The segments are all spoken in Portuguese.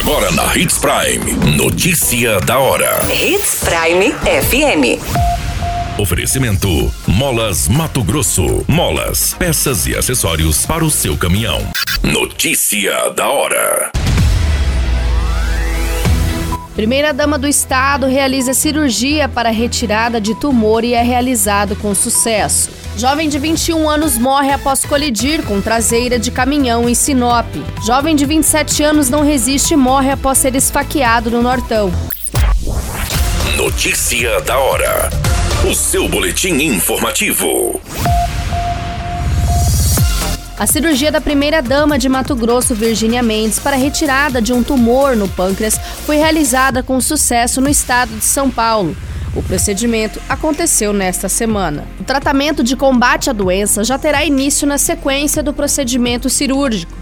Agora na Hits Prime. Notícia da hora. Hits Prime FM. Oferecimento: Molas Mato Grosso. Molas, peças e acessórios para o seu caminhão. Notícia da hora. Primeira-dama do Estado realiza cirurgia para retirada de tumor e é realizado com sucesso. Jovem de 21 anos morre após colidir com traseira de caminhão em Sinop. Jovem de 27 anos não resiste e morre após ser esfaqueado no Nortão. Notícia da hora. O seu boletim informativo. A cirurgia da primeira-dama de Mato Grosso, Virgínia Mendes, para retirada de um tumor no pâncreas foi realizada com sucesso no estado de São Paulo. O procedimento aconteceu nesta semana. O tratamento de combate à doença já terá início na sequência do procedimento cirúrgico.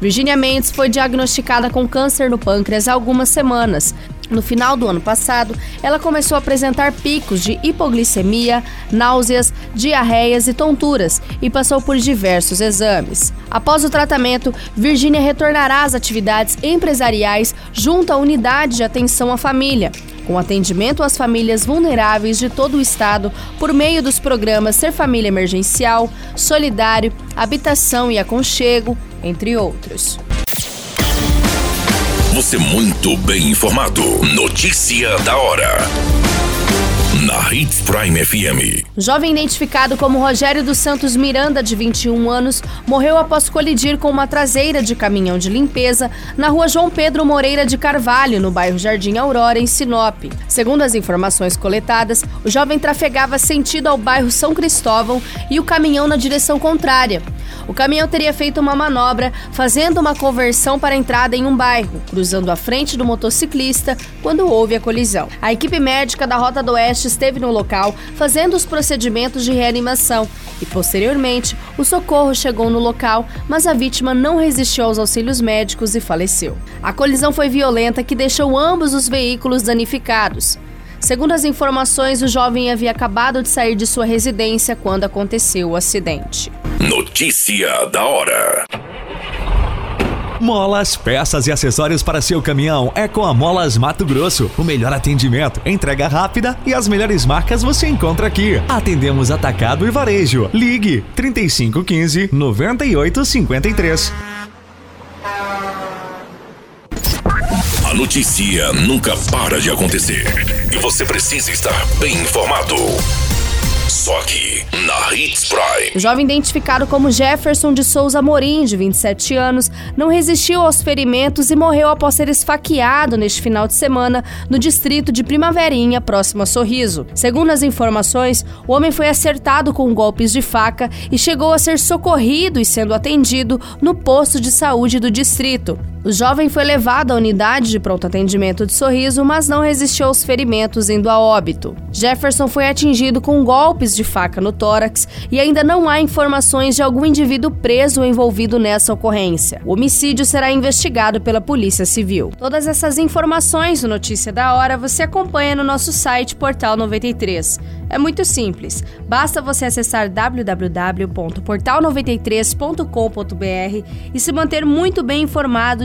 Virginia Mendes foi diagnosticada com câncer no pâncreas há algumas semanas. No final do ano passado, ela começou a apresentar picos de hipoglicemia, náuseas, diarreias e tonturas e passou por diversos exames. Após o tratamento, Virginia retornará às atividades empresariais junto à unidade de atenção à família com atendimento às famílias vulneráveis de todo o estado por meio dos programas Ser Família Emergencial, Solidário, Habitação e Aconchego, entre outros. Você muito bem informado. Notícia da hora na Hits Prime FM. Jovem identificado como Rogério dos Santos Miranda, de 21 anos, morreu após colidir com uma traseira de caminhão de limpeza na rua João Pedro Moreira de Carvalho, no bairro Jardim Aurora, em Sinop. Segundo as informações coletadas, o jovem trafegava sentido ao bairro São Cristóvão e o caminhão na direção contrária. O caminhão teria feito uma manobra, fazendo uma conversão para entrada em um bairro, cruzando a frente do motociclista quando houve a colisão. A equipe médica da Rota do Oeste esteve no local fazendo os procedimentos de reanimação e, posteriormente, o socorro chegou no local, mas a vítima não resistiu aos auxílios médicos e faleceu. A colisão foi violenta que deixou ambos os veículos danificados. Segundo as informações, o jovem havia acabado de sair de sua residência quando aconteceu o acidente. Notícia da hora. Molas, peças e acessórios para seu caminhão é com a Molas Mato Grosso. O melhor atendimento, entrega rápida e as melhores marcas você encontra aqui. Atendemos atacado e varejo. Ligue 3515 9853. A notícia nunca para de acontecer e você precisa estar bem informado. Só aqui, na Hits Prime. O jovem identificado como Jefferson de Souza Morim, de 27 anos, não resistiu aos ferimentos e morreu após ser esfaqueado neste final de semana no distrito de Primaverinha, próximo a Sorriso. Segundo as informações, o homem foi acertado com golpes de faca e chegou a ser socorrido e sendo atendido no posto de saúde do distrito. O jovem foi levado à unidade de pronto atendimento de Sorriso, mas não resistiu aos ferimentos, indo a óbito. Jefferson foi atingido com golpes de faca no tórax e ainda não há informações de algum indivíduo preso ou envolvido nessa ocorrência. O homicídio será investigado pela Polícia Civil. Todas essas informações no Notícia da Hora você acompanha no nosso site Portal 93. É muito simples, basta você acessar www.portal93.com.br e se manter muito bem informado